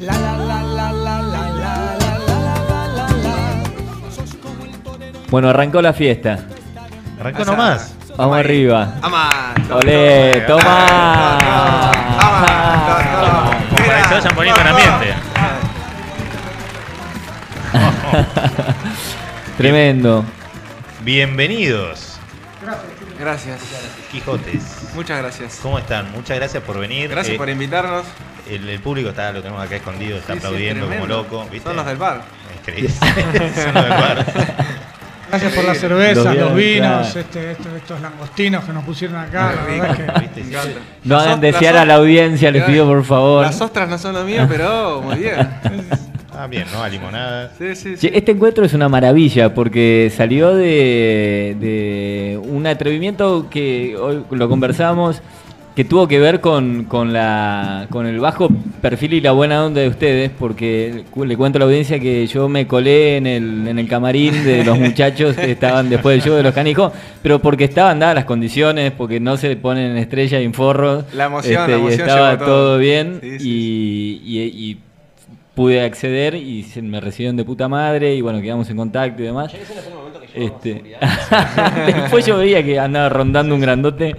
La la la la la la la la la Bueno, arrancó la fiesta. Arrancó nomás. Vamos arriba. ¡Ama! Olé, toma. Para que se vayan poniendo en ambiente. Tremendo. Bienvenidos, Gracias. Quijotes. Muchas gracias. ¿Cómo están? Muchas gracias por venir. Gracias Eh, por invitarnos. el, el público está, lo tenemos acá escondido, está Sí, sí, aplaudiendo como tremendo. loco. ¿viste? Son los del bar. Increíble. Son los del bar. Gracias por las cervezas, Los los, vinos, vinos, claro. este, estos, estos langostinos que nos pusieron acá. La verdad es que ¿Viste? Me encanta. No Las hagan desear a la audiencia, les pido por favor. Las ostras no son lo mío, pero muy bien. Ah, bien, ¿no? A limonada. Sí, sí, sí. Che, Este encuentro es una maravilla porque salió de, de un atrevimiento que hoy lo conversamos, que tuvo que ver con, con, la, con el bajo perfil y la buena onda de ustedes, porque le cuento a la audiencia que yo me colé en el, en el camarín de los muchachos que estaban después del show de los canijos, pero porque estaban dadas las condiciones, porque no se ponen en estrella y en forro. La emoción, la y emoción estaba llevó todo, todo. bien Sí, y, sí, y- y pude acceder y se- me recibieron de puta madre y bueno, quedamos en contacto y demás. Este, después yo veía que andaba rondando un grandote,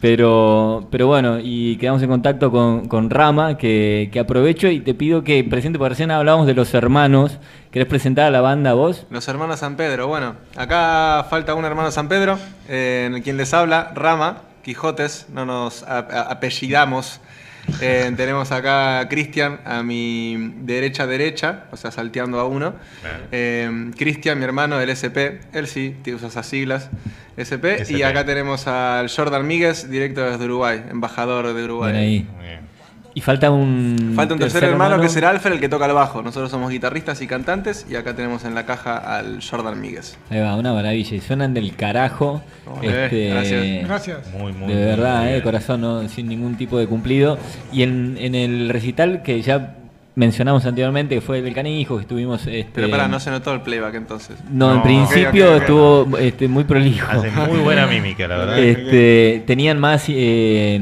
pero, pero bueno, y quedamos en contacto con, con Rama, que, que aprovecho y te pido que presente, porque recién hablábamos de los hermanos. ¿Querés presentar a la banda vos? Los hermanos San Pedro. Bueno, acá falta un hermano San Pedro, eh, en quien les habla, Rama, Quijotes, no nos apellidamos. Eh, tenemos acá a Cristian a mi derecha derecha, o sea, salteando a uno. Eh, Cristian, mi hermano del SP, él sí, te usa esas siglas, SP. Y acá tenemos al Jordan Míguez, directo desde Uruguay, embajador de Uruguay. Bien ahí. Muy bien. Y falta un... Falta un tercer hermano, que será Alfred, el que toca el bajo. Nosotros somos guitarristas y cantantes y acá tenemos en la caja al Jordan Míguez. Ahí va, una maravilla. Y suenan del carajo. Este, gracias. gracias. Muy, muy de muy verdad, bien. eh, de corazón, ¿no? sin ningún tipo de cumplido. Y en, en el recital que ya mencionamos anteriormente, que fue el del canijo, que estuvimos... Este, Pero pará, no se notó el playback entonces. No, en principio estuvo este, muy prolijo. Hace muy buena mímica, la verdad. Este, tenían más, eh,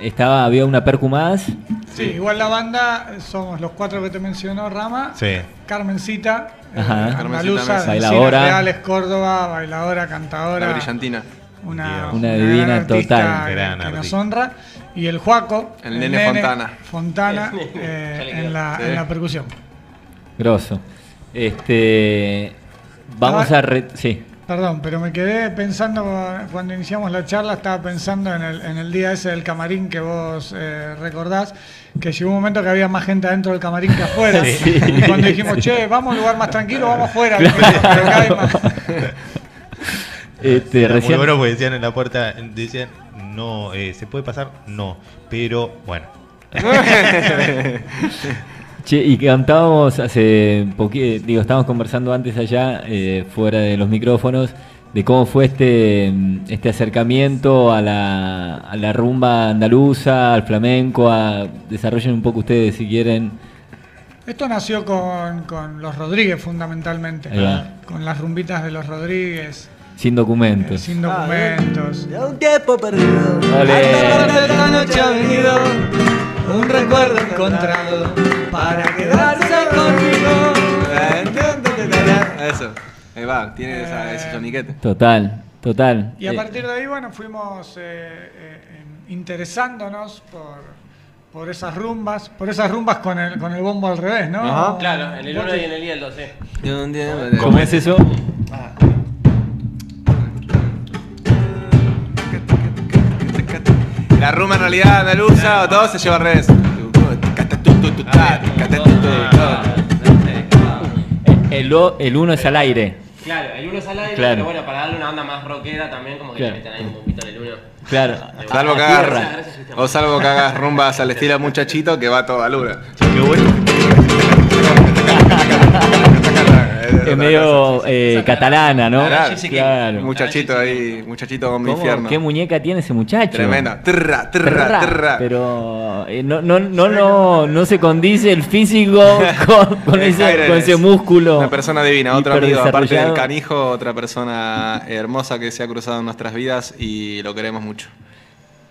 estaba, había una percu más. Sí, igual la banda somos los cuatro que te mencionó Rama, Sí. Carmencita, eh, Ajá. Carmencita Bailadora. Reales, Córdoba, bailadora, La cantadora, brillantina. una, Una divina artista total. Gran que nos artista. honra, y el Juaco, El nene Fontana. Fontana, eh, en, la, Sí. en la percusión. Grosso. Este, vamos Ah, a... re- sí. Perdón, pero me quedé pensando cuando iniciamos la charla, estaba pensando en el, en el día ese del camarín que vos eh, recordás, que llegó un momento que había más gente adentro del camarín que afuera. Sí. Y cuando dijimos, che, vamos a un lugar más tranquilo, vamos afuera. hay más. Este, recién, Muy bueno porque decían en la puerta, decían, no, eh, ¿se puede pasar? No, pero bueno. Che, y cantábamos hace poquito, digo, estábamos conversando antes allá, eh, fuera de los micrófonos, de cómo fue este, este acercamiento a la, a la rumba andaluza, al flamenco, a, desarrollen un poco ustedes si quieren. Esto nació con, con los Rodríguez fundamentalmente, con las rumbitas de los Rodríguez, Sin eh, documentos. sin documentos. De un tiempo perdido. Hasta esta noche ha venido un recuerdo encontrado para quedarse conmigo. Eso. Ahí va, tiene esa- ese soniquete. Total, total. Y a Eh, partir de ahí, bueno, fuimos eh, eh, em, interesándonos por, por esas rumbas, por esas rumbas con el, con el bombo al revés, ¿no? Ajá. Claro, en el 1 y en el I el 2, sí. ¿Cómo es eso? La rumba en realidad andaluza o todo se lleva al revés. El, o- el uno es al aire. Claro, el 1 es al aire, Claro. pero bueno, para darle una onda más rockera también, como que Claro. le meten ahí un bombito en el 1. Claro. Salvo que hagas, o salvo que hagas rumbas al estilo muchachito que va toda luna. Qué bueno. Es medio eh, catalana, ¿no? Claro. Claro. Muchachito ahí, muchachito con mi ¿Cómo- infierno. ¿Qué muñeca tiene ese muchacho? Tremenda. Trra, trra, trra. Pero eh, no, no, no, no, no se condice el físico con, con Eh, ese, con es ese músculo. Una persona divina, otro amigo, aparte del canijo, otra persona hermosa que se ha cruzado en nuestras vidas y lo queremos mucho.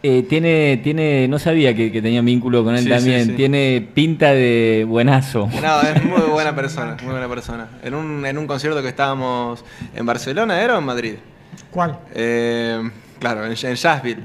Eh, tiene, tiene, no sabía que, que tenía vínculo con él Sí, también. sí, sí. Tiene pinta de buenazo. No, es muy buena persona, muy buena persona. En un, en un concierto que estábamos en Barcelona, ¿era o en Madrid? ¿Cuál? Eh, claro, en, en Jazzville.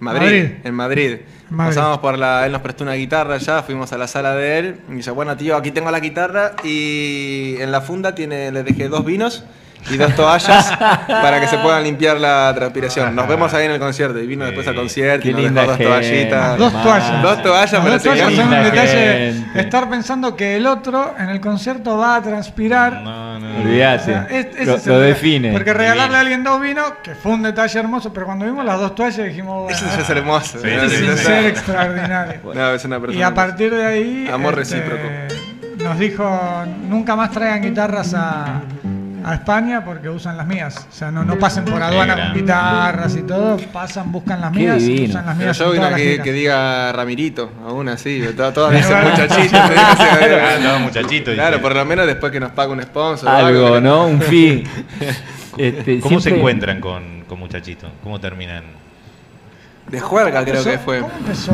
Madrid, Madrid. En Madrid. Madrid. Pasamos por la. Él nos prestó una guitarra ya, fuimos a la sala de él. Y dice, bueno, tío, aquí tengo la guitarra y en la funda tiene, le dejé dos vinos y dos toallas para que se puedan limpiar la transpiración. Nos vemos ahí en el concierto. Y vino después al concierto Qué y nos linda dejó dos gente. toallitas. Dos toallas. Dos toallas dos toallas son un detalle. gente. Estar pensando que el otro en el concierto va a transpirar. No, no. O Olvídate. sea, es- ese lo es define. Porque regalarle a alguien dos vinos, que fue un detalle hermoso, pero cuando vimos las dos toallas dijimos, bueno, Eso ya es hermoso. Sí, ¿no? sí, sí. ser extraordinario. No, es una persona. Y a partir de ahí Amor este, recíproco. nos dijo nunca más traigan guitarras a, a España porque usan las mías. O sea, no, no pasen por aduana con guitarras y todo, pasan, buscan las mías y usan las Pero mías. yo vi todas una que, que diga Ramirito, aún así. Todas, todas Pero dicen bueno. muchachitos. Ah, no, muchachito. Claro, dice. por lo menos después que nos paga un sponsor. Algo, ¿no? Un fee. Este, ¿Cómo se encuentran con, con muchachito? ¿Cómo terminan? De juerga creo que fue. ¿Cómo empezó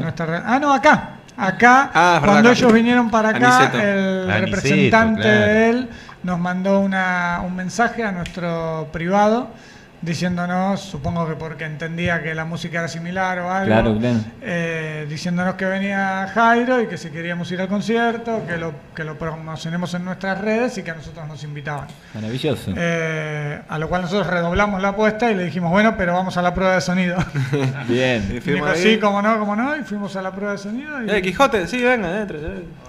nuestra re- Ah, no, acá. Acá, Ah, cuando acá. ellos vinieron para acá, Aniceto. el Aniceto, representante claro. de él nos mandó una, un mensaje a nuestro privado diciéndonos, supongo que porque entendía que la música era similar o algo, Claro, claro. eh, diciéndonos que venía Jairo y que si queríamos ir al concierto, que lo, que lo promocionemos en nuestras redes y que a nosotros nos invitaban. Maravilloso. Eh, a lo cual nosotros redoblamos la apuesta y le dijimos, bueno, pero vamos a la prueba de sonido. Bien. Y Y fuimos dijo, ahí. sí, cómo no, cómo no, y fuimos a la prueba de sonido. Y... Eh, Quijote, sí, venga, entre.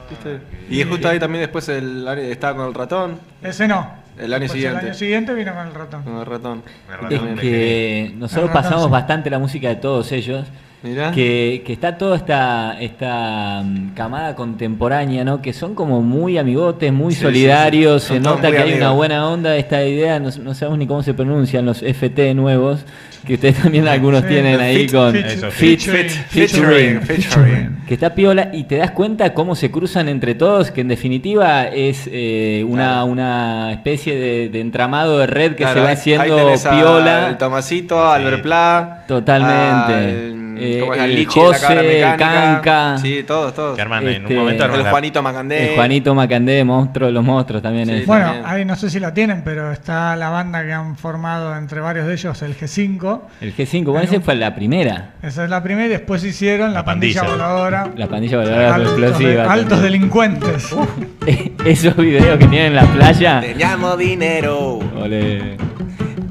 ¿Viste? Y justo ahí también después el, estaba con el ratón. Ese no. El año Después siguiente. El año siguiente vino con el ratón. Con el ratón. Es que nosotros El ratón, pasamos sí. bastante la música de todos ellos. Mirá. Que, que está toda esta, esta mm, camada contemporánea, ¿no? Que son como muy amigotes, muy Sí, solidarios, sí. se nota que hay una buena onda, esta idea, no, no sabemos ni cómo se pronuncian los FT nuevos, que ustedes también algunos Sí, tienen ahí fit- con fit- Eso, fit- featuring, featuring, featuring. que está piola y te das cuenta cómo se cruzan entre todos, que en definitiva es eh, una, Claro. una especie de, de entramado de red que Claro, se va ahí- haciendo piola. El Tomasito, Albert Pla. Totalmente. al- Eh, ¿cómo es? El Lichi la José, el. Canca. Sí, todos, todos. Que arman en un Este, momento arman El la- Juanito Macandé. El Juanito Macandé, monstruo de los monstruos también Sí. es. Bueno, también. ahí no sé si la tienen, pero está la banda que han formado entre varios de ellos, el G5. El G5, bueno, ese fue la primera. Esa es la primera y después hicieron la, La pandilla, pandilla. voladora. La pandilla voladora altos, explosiva. de- altos delincuentes. Esos videos que tienen en la playa. Teníamos dinero, Ole.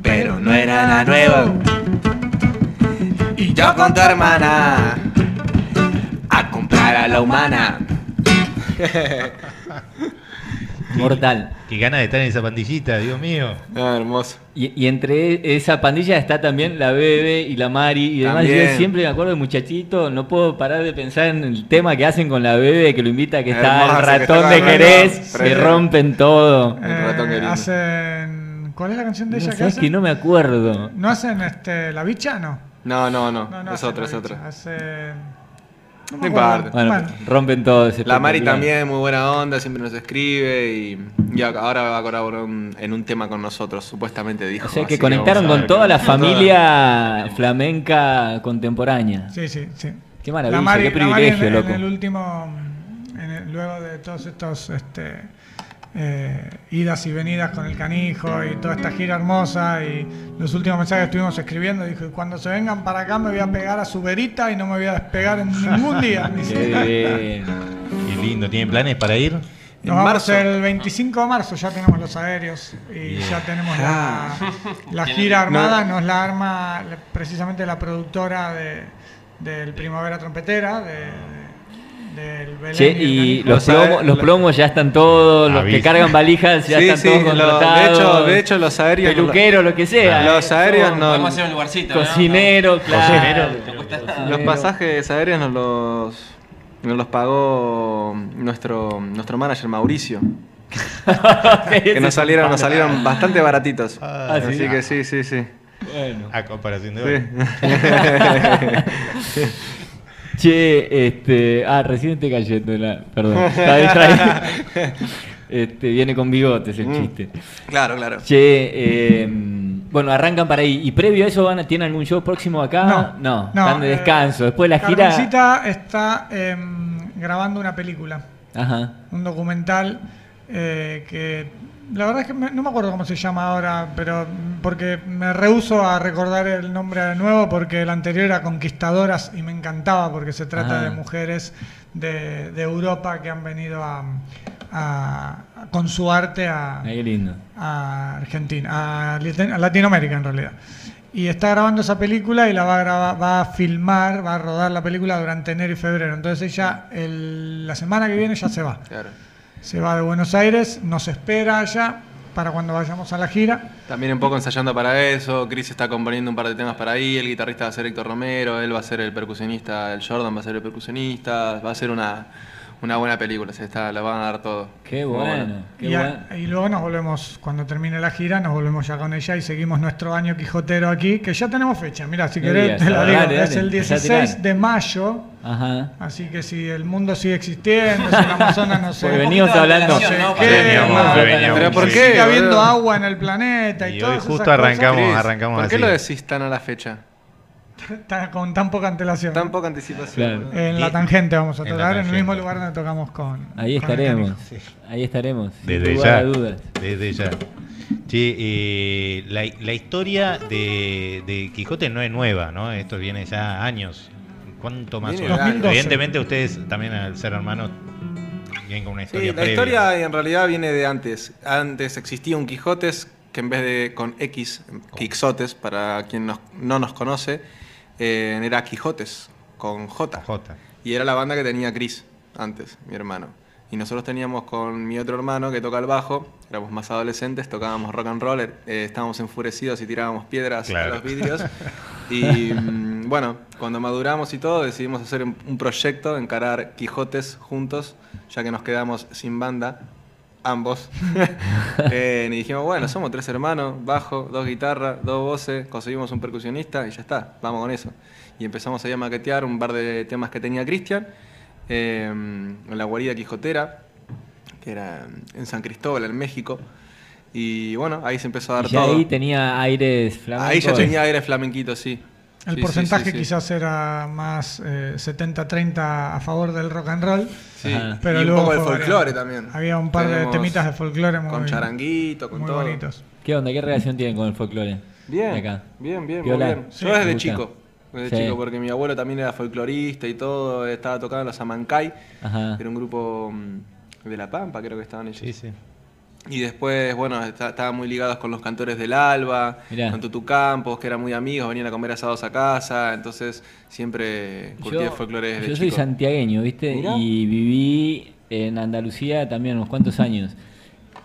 pero no era nada nuevo. Y yo con tu hermana a comprar a la humana. Mortal. Qué ganas de estar en esa pandillita, Dios mío. Ah, hermoso. Y, y entre esa pandilla está también la Bebe y la Mari y demás. También. Yo siempre me acuerdo de muchachito, no puedo parar de pensar en el tema que hacen con la Bebe, que lo invita que está Hermoso, el ratón está de Jerez, que rompen todo. El ratón Eh, querido. hacen. ¿Cuál es la canción de No ella que sabes hacen? que no me acuerdo. ¿No hacen este, la bicha? No. No, no, no. No, no es otra, es otra. Hacen. No importa. Bueno, Bueno. rompen todo. es La Mari también, muy buena onda, siempre nos escribe y, y ahora va a colaborar un- en un tema con nosotros, supuestamente dijo. O sea que conectaron con toda la familia flamenca contemporánea. Sí, sí, sí. Qué maravilla, La Mari- qué la Mari privilegio, en, loco. En el último, en el- luego de todos estos este, eh, idas y venidas con el canijo y toda esta gira hermosa y los últimos mensajes que estuvimos escribiendo, dijo, "Y cuando se vengan para acá me voy a pegar a su verita y no me voy a despegar en ningún día. Qué bien. Qué lindo. ¿Tienen planes para ir? Nos vamos marzo. el 25 de marzo, ya tenemos los aéreos y ya tenemos la, la gira armada, nos la arma precisamente la productora de, del Primavera Trompetera, de, del Belén Che, el y los, sabe- plomos, los lo- plomos ya están todos, los que cargan valijas ya Sí, están sí, todos lo- de contratados. hecho- de hecho, los aéreos- Peluquero, lo que sea. Los eh, aéreos no- Podemos hacer un lugarcito. ¿no? Cocinero, claro. Cocinero. Los pasajes aéreos nos los, nos los pagó nuestro, nuestro manager Mauricio. Que nos salieron, nos salieron bastante baratitos. Ah, ¿sí? Así que sí, sí, sí. Bueno. A comparación de hoy. Sí. Che, este. Ah, recién te cayendo la. Perdón. Estaba distraído. Este, viene con bigotes el Mm. chiste. claro, claro. Che, eh, Bueno, arrancan para ahí. ¿Y previo a eso van a, tienen algún show próximo acá? No, están de eh, descanso. Después la gira. Carmencita está em, grabando una película, Ajá. un documental eh, que la verdad es que me- no me acuerdo cómo se llama ahora, pero porque me rehuso a recordar el nombre de nuevo porque el anterior era Conquistadoras y me encantaba porque se trata Ah. de mujeres de, de Europa que han venido a, a- a- con su arte a, lindo. a Argentina, a Latinoamérica en realidad. Y está grabando esa película y la va a grabar, va a filmar, va a rodar la película durante enero y febrero. Entonces ella el- la semana que viene ya se va. Claro. Se va de Buenos Aires, nos espera allá para cuando vayamos a la gira. También un poco ensayando para eso. Chris está componiendo un par de temas para ahí. El guitarrista va a ser Héctor Romero. Él va a ser el percusionista. El Jordan va a ser el percusionista. Va a ser una, una buena película. Se está, la van a dar todo. Qué bueno. Qué Y, a- bueno. y luego nos volvemos, cuando termine la gira, nos volvemos ya con ella y seguimos nuestro año quijotero aquí, que ya tenemos fecha. Mira, si querés, te la digo. dale, es el ya 16 tirá. de mayo. Ajá. Así que si el mundo sigue existiendo, si el Amazonas no sé. Porque venimos hablando. no sé No, qué, veníamos, no, veníamos. Pero ¿por qué? sigue habiendo agua en el planeta y, Y esas justo cosas. arrancamos, arrancamos ¿Por qué lo decís tan a la fecha? Está con tan poca antelación. Tan poca anticipación. Claro. En la tangente vamos a la tocar, en el mismo lugar donde tocamos con. Ahí con el estaremos. Ahí estaremos. Desde ya. dudas. Desde ya. Eh, la, la historia de, de Quijote no es nueva, ¿no? Esto viene ya años. ¿Cuánto más? Evidentemente ustedes también al ser hermanos vienen con una Sí, historia la previa. historia en realidad viene de antes. Antes existía un Quijotes que en vez de con X, Quixotes, para quien nos- no nos conoce, eh, era Quijotes, con J. J. Y era la banda que tenía Chris antes, mi hermano. Y nosotros teníamos con mi otro hermano que toca el bajo, éramos más adolescentes, tocábamos rock and roll, eh, estábamos enfurecidos y tirábamos piedras Claro. a los vidrios. Y mm, bueno, cuando maduramos y todo, decidimos hacer un proyecto, encarar Quijotes juntos, ya que nos quedamos sin banda, ambos. Eh, y dijimos, bueno, somos tres hermanos, bajo, dos guitarras, dos voces, conseguimos un percusionista y ya está, vamos con eso. Y empezamos ahí a maquetear un par de temas que tenía Cristian eh, en la guarida quijotera, que era en San Cristóbal, en México. Y bueno, ahí se empezó a dar Y ya todo. ahí tenía aires flamencos. Ahí ya tenía aire flamenquito, sí. El Sí, porcentaje sí, sí. quizás era más eh, 70-30 a favor del rock and roll. Pero y un luego poco de folclore también. Había un par de temitas de folclore muy, Con charanguito, con muy todo. bonitos. ¿Qué onda? ¿Qué relación tienen con el folclore? Bien, acá. bien, bien, muy bien. Sí. Yo desde chico, desde Sí. chico, porque mi abuelo también era folclorista y todo, estaba tocando los Amancay, Ajá. era un grupo mm, de La Pampa, creo que estaban ellos. Sí, sí. Y después, bueno, estaban muy ligados con los cantores del Alba, Mirá. con Tutu Campos, que eran muy amigos, venían a comer asados a casa, entonces siempre curtí folclore desde yo soy chico. santiagueño, ¿viste? Mirá. Y viví en Andalucía también unos cuantos años.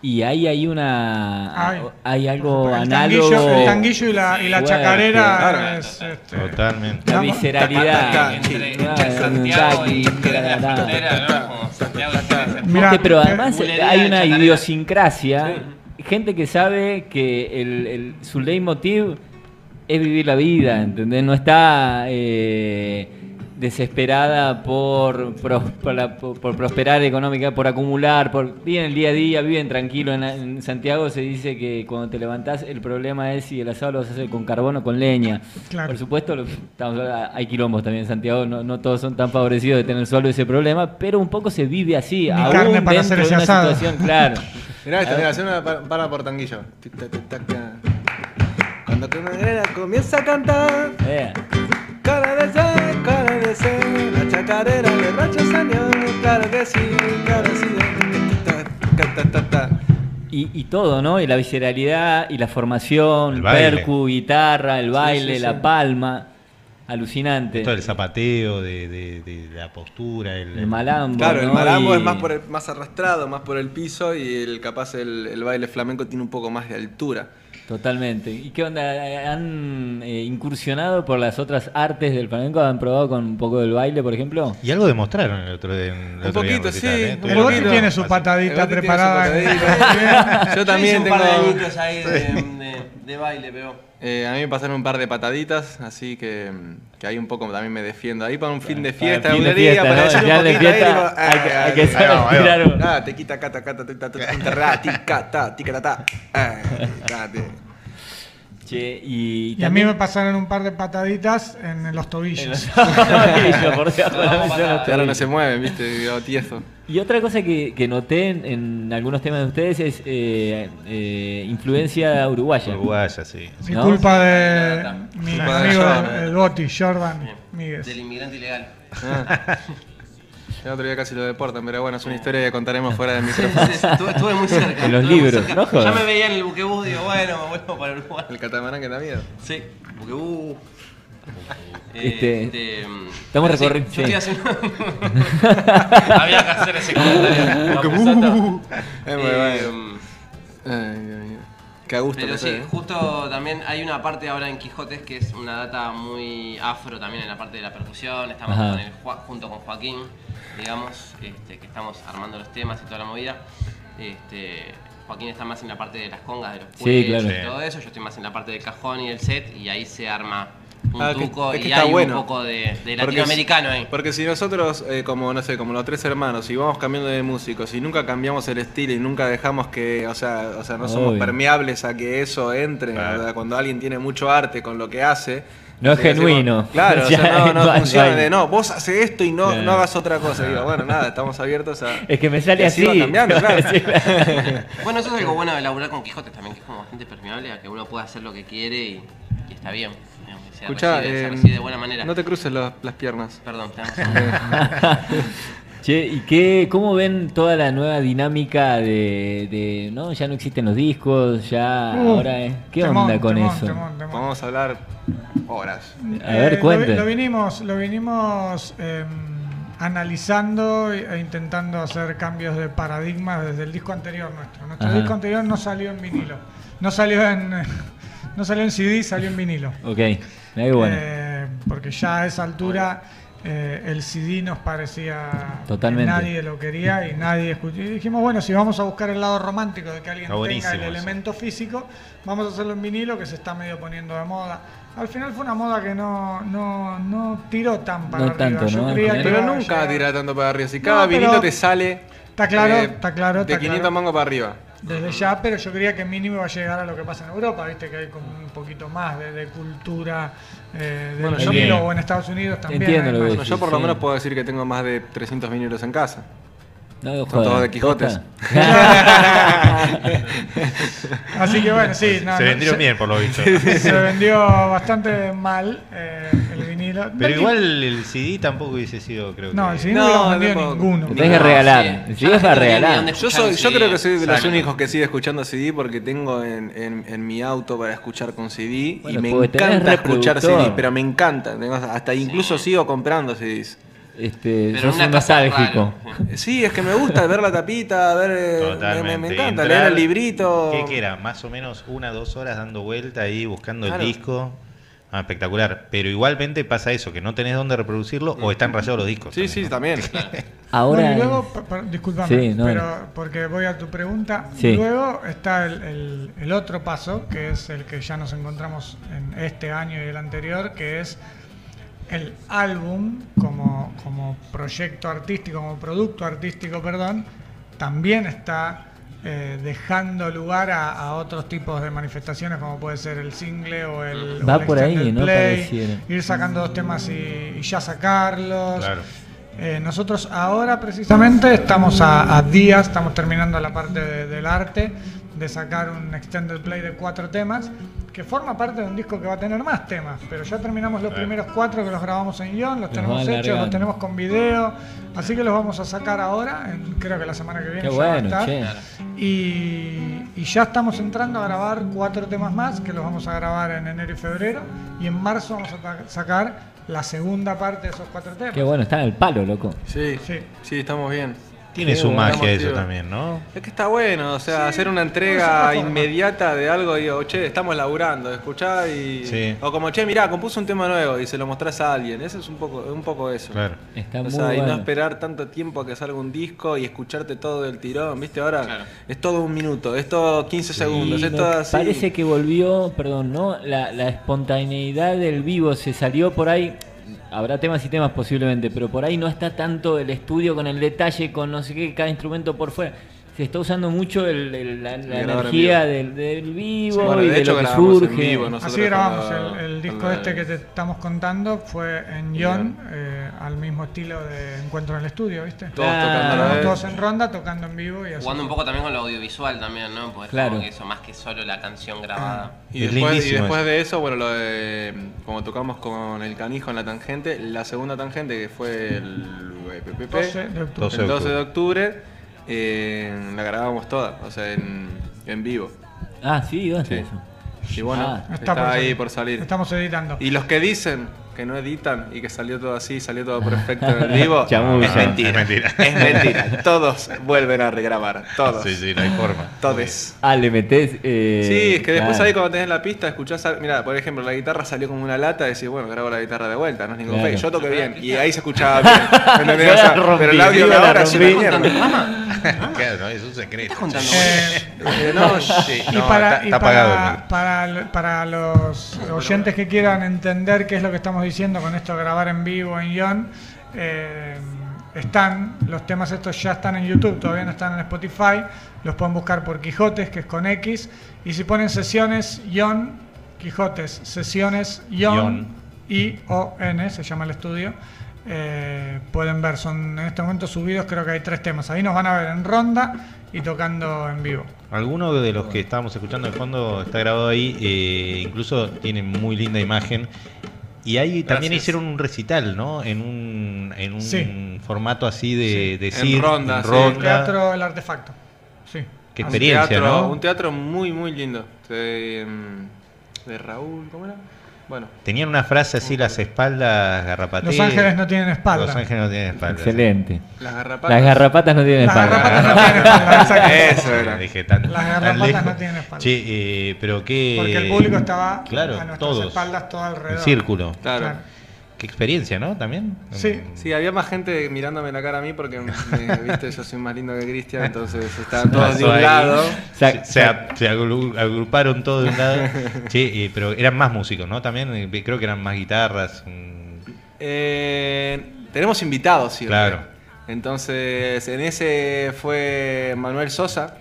Y ahí hay una. Ay, hay algo el análogo. tanguillo, el tanguillo y la, y la fuerte. chacarera Claro. es, este, Totalmente. La visceralidad. Entre, entre Santiago y la frontera, ¿no? Como Santiago y. Mirá, Viste, pero eh, además hay una idiosincrasia. Gente que sabe que el, el- su leitmotiv es vivir la vida, ¿entendés? No está eh, desesperada por, por, por- por prosperar económica, por acumular, por viven el día a día, viven tranquilo. En, en Santiago se dice que cuando te levantás el problema es si el asado lo vas a hacer con carbón o con leña. Claro. Por supuesto, lo- estamos hablando- hay quilombos también en Santiago, no, no todos son tan favorecidos de tener solo ese problema, pero un poco se vive así, aún carne para dentro hacer ese de una asado. situación, claro. Mirá esta, mirá, hacer una pa- para por tanguillo. Cuando Camarera comienza a cantar, Eh, cara de ser, la chacarera de Señor, claro que sí, claro sí. Ta, ta. Y, y todo, ¿no? Y la visceralidad y la formación, El percu, guitarra, el baile, sí, la sí. palma, alucinante. Todo el zapateo, de, de- de la postura, el, El malambo. Claro, el ¿no? malambo Y- es más, por el- más arrastrado, más por el piso y el capaz el, el baile flamenco tiene un poco más de altura. Totalmente. ¿Y qué onda? ¿Han eh, incursionado por las otras artes del flamenco? ¿Han probado con un poco del baile, por ejemplo? Y algo demostraron el otro, en- el Un otro día en poquito, recital, sí, ¿eh? un poquito. tiene su patadita preparada. su patadita. Yo también tengo... un par de ahí de, de- baile, pero... Eh, a mí me pasaron un par de pataditas, así que, que ahí un poco también me defiendo. Ahí para un fin de fiesta, el fin de bulería, fiesta, para ¿no? echar un Ya de poquito hay que- ah, hay que ah, saber tirar un- Ah, te quita, cata, cata, tica, ta, ta, Che, y, Y a mí me pasaron un par de pataditas en los tobillos. por No, de los Que ahora no se mueven, viste, tieso. Y otra cosa que, que noté en, en algunos temas de ustedes es eh, eh, influencia uruguaya. Uruguaya, sí. Mi ¿No? culpa de mi amigo el Boti, Jordan Míguez. Del inmigrante ilegal. Ah. El otro día casi lo deportan, pero bueno, es una historia que contaremos fuera del micrófono. Sí, sí, estuve, estuve muy cerca. En los libros, no. Ya me veía en el buquebús, digo, bueno, me vuelvo para Uruguay. El catamarán que da miedo. Sí, buquebús. Este, Este, estamos pero sí, recorriendo- sí. estoy haciendo. Había que hacer ese comentario. Es muy Eh, bueno. Qué gusto Pero que sí, se justo también hay una parte ahora en Quijotes que es una data muy afro también en la parte de la percusión. Estamos con el Ju- junto con Joaquín, digamos, este, que estamos armando los temas y toda la movida. Este, Joaquín está más en la parte de las congas, de los Sí, claro. y todo eso. Yo estoy más en la parte del cajón y el set y ahí se arma un Ah, que- es que y está hay bueno. un poco de, de Porque latinoamericano si- ahí. Porque si nosotros, eh, como no sé, como los tres hermanos, y vamos cambiando de músicos y nunca cambiamos el estilo y nunca dejamos que, o sea, o sea no somos permeables a que eso entre, Claro. cuando alguien tiene mucho arte con lo que hace. No es decimos- genuino. Claro, o Ya, sea, no, funciona de no, vos haces esto y no, Claro. no hagas otra cosa. Digo, bueno, nada, estamos abiertos a. Es que me sale así. cambiando, claro. Sí, claro. Bueno, eso es algo bueno de laburar con Quijotes también, que es como bastante permeable a que uno pueda hacer lo que quiere y, y está bien. Se Escuchá, recibe- se eh, recibe de buena manera. no te cruces los- las piernas. Perdón. Che, ¿y qué, cómo ven toda la nueva dinámica de, de no, ya no existen los discos, ya Uh, ahora es, ¿qué temón, onda con temón, eso? temón, temón. Vamos a hablar horas. A ver, Eh, lo- cuente. Lo, vinimos, lo vinimos em, analizando e intentando hacer cambios de paradigma desde el disco anterior nuestro. Nuestro Ajá. disco anterior no salió en vinilo. No salió en, no salió en CD, salió en vinilo. Ok, bueno. Eh, porque ya a esa altura eh, el CD nos parecía Totalmente. que nadie lo quería y nadie escuchó. Y dijimos, bueno, si vamos a buscar el lado romántico de que alguien tenga el eso. elemento físico, vamos a hacerlo en vinilo que se está medio poniendo de moda. Al final fue una moda que no, no, no tiró tan para No arriba. tanto, Yo ¿no? creía que Pero nunca tira tanto para arriba. Si cada vinilo te sale. Está claro, eh, está claro, De está 500 claro. mangos para arriba. Desde ya, pero yo creía que mínimo iba a llegar a lo que pasa en Europa, viste que hay como un poquito más de, de cultura eh, del Bueno, yo- vinilo o en Estados Unidos también. Entiendo lo que yo por lo sí. menos puedo decir que tengo más de 300 vinilos en casa. No, Son todos de Quijotes. Así que bueno, sí, no, Se no, vendieron bien, por lo visto. Se vendió bastante mal eh, Pero No, igual el CD tampoco hubiese sido, creo No, que. el CD no, No, hubiera vendido tampoco. ninguno. Lo tenés que regalar. sí. El CD es para regalar. Yo, soy, yo creo que soy de los Exacto. únicos que sigue escuchando CD porque tengo en, en- en mi auto para escuchar con CD Bueno, y me porque tenés encanta escuchar reproductor. CD, pero me encanta. Tengo- Hasta incluso sigo comprando CDs. Este, Pero sos una un casa nostálgico. rara. Sí, es que me gusta ver la tapita, ver. eh, me- me, Totalmente. me encanta Entrar- leer el librito. ¿Qué, qué era? Más o menos una dos horas dando vuelta ahí buscando Claro. el disco. Ah, espectacular. Pero igualmente pasa eso, que no tenés dónde reproducirlo o están rayados los discos. Sí, sí, también, también. Ahora, Bueno, y luego, pa- pa- discúlpame, Sí, no, pero porque voy a tu pregunta. Sí. Luego está el, el- el otro paso, que es el que ya nos encontramos en este año y el anterior, que es el álbum como, como proyecto artístico, como producto artístico, perdón, también está eh, dejando lugar a, a otros tipos de manifestaciones, como puede ser el single o el, o Va el por ahí, ¿no? play, ir sacando dos temas y, y ya sacarlos. Claro. Eh, nosotros ahora precisamente estamos a, a días, estamos terminando la parte de- del arte, de sacar un extended play de cuatro temas, que forma parte de un disco que va a tener más temas, pero ya terminamos los Claro. primeros cuatro que los grabamos en guion, los tenemos hechos, los tenemos con video, así que los vamos a sacar ahora, en- creo que la semana que viene qué ya va a bueno, estar. che. Y, y ya estamos entrando a grabar cuatro temas más, que los vamos a grabar en enero y febrero, y en marzo vamos a sacar la segunda parte de esos cuatro temas. Qué bueno, está en el palo, loco. Sí, Sí. sí, estamos bien. Tiene su bueno. magia eso también, ¿no? Es que está bueno, o sea, hacer una entrega inmediata de algo, digo, che, estamos laburando, escuchá y. Sí. O como, che, mirá, compuso un tema nuevo y se lo mostrás a alguien. Eso es un poco, un poco eso. Claro. Está o muy sea, y no bueno. esperar tanto tiempo a que salga un disco y escucharte todo del tirón, ¿viste? Ahora Claro. es todo un minuto, es todo 15 segundos, es todo así. Parece que volvió, perdón, ¿no? La, la espontaneidad del vivo se salió por ahí. Habrá temas y temas posiblemente, pero por ahí no está tanto el estudio con el detalle, con no sé qué, cada instrumento por fuera. Se está usando mucho el- el- la, la grabar en energía vivo. del, del vivo Bueno, y de de, hecho lo que surge. vivo, Así grabamos la- el, el disco la- este que te estamos contando, fue en Yon, eh, al mismo estilo de Encuentro en el Estudio, ¿viste? Todos Ah. todos en ronda, tocando en vivo y así. Jugando un poco también con lo audiovisual también, ¿no? Porque es Claro. como que eso, más que solo la canción grabada. Y después, y después eso. de eso, bueno, lo de, como tocamos con el canijo en la tangente, la segunda tangente que fue el PPP, 12 de octubre. 12 el 12 de octubre, eh, la grabábamos toda, o sea, en, en vivo. Ah, sí, ¿dónde Sí. eso? Y bueno, Ah. está, ahí por salir. Estamos editando. Y los que dicen que no editan y que salió todo así, salió todo perfecto en el vivo, es mentira. Es mentira. Es mentira. Todos vuelven a regrabar. Todos. Sí, sí, no hay forma. Todos. Ah, le metés. eh, Sí, es que después claro. ahí cuando tenés la pista escuchás, mira, por ejemplo, la guitarra salió como una lata, decís, bueno, grabo la guitarra de vuelta, no es ningún Claro. fake, yo toqué bien, y ahí se escuchaba bien. ¿entendés? O sea, La rompí, pero el audio de la ahora es una rompí. mierda. Claro, no, es un secreto. contando? Eh, Eh, no, Sí, y no, para, está, y está apagado para, para, para los oyentes que quieran entender qué es lo que estamos diciendo con esto de grabar en vivo en Yon, eh, están, los temas estos ya están en YouTube, todavía no están en Spotify, los pueden buscar por Quijotes, que es con X, y si ponen sesiones Yon, Quijotes, sesiones Yon. I-O-N, se llama el estudio, eh, pueden ver, son en este momento subidos, creo que hay tres temas, ahí nos van a ver en ronda y tocando en vivo. Alguno de los que estábamos escuchando de fondo está grabado ahí, eh, incluso tiene muy linda imagen. Y ahí también Gracias. hicieron un recital, ¿no? En un, en un Sí. formato así de, de En circo, ronda, en sí. ronda. Teatro El Artefacto. Sí. Qué Un experiencia, teatro, ¿no? Un teatro muy, muy lindo. De, mm, de Raúl, ¿cómo era? Bueno, Tenían una frase así, las espaldas garrapateras. Los Ángeles no tienen espalda. Los ángeles no tienen espalda. Excelente. las garrapatas. Las garrapatas no tienen Las espalda. garrapatas no tienen espalda. Eso era. Dije tan, Las tan garrapatas lejos. no tienen espalda. Che, eh, pero qué... Porque el público estaba Claro, a nuestras todos. espaldas todo alrededor. En círculo. Claro. Claro. Qué experiencia, ¿no? También. Sí. Sí, había más gente mirándome la cara a mí porque, me- viste, yo soy más lindo que Cristian, entonces estaban todos de un ahí. lado. Se, se se agru- agruparon todos de un lado. Eh, pero eran más músicos, ¿no? También eh, creo que eran más guitarras. Eh, tenemos invitados siempre. Claro. Entonces, en ese fue Manuel Sosa,